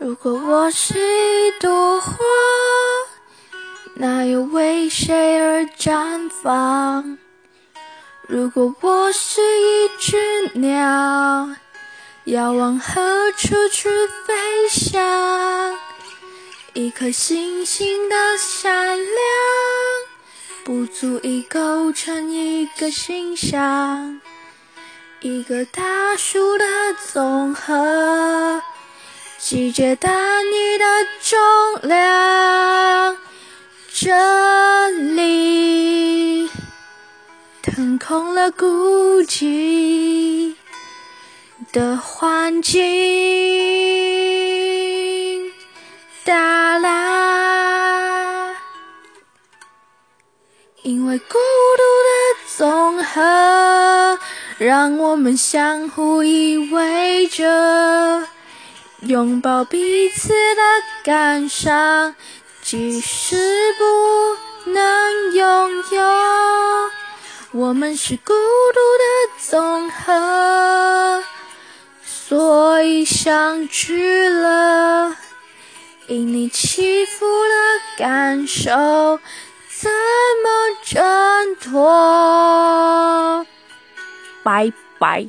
如果我是一朵花，那又为谁而绽放？如果我是一只鸟，要往何处去飞翔？一颗星星的闪亮，不足以构成一个形象。一个大树的总和。季节大你的重量，这里腾空了孤寂的环境。哒啦，因为孤独的总和，让我们相互依偎着。拥抱彼此的感伤，即使不能拥有，我们是孤独的总和，所以相聚了。因你起伏的感受，怎么挣脱？拜拜。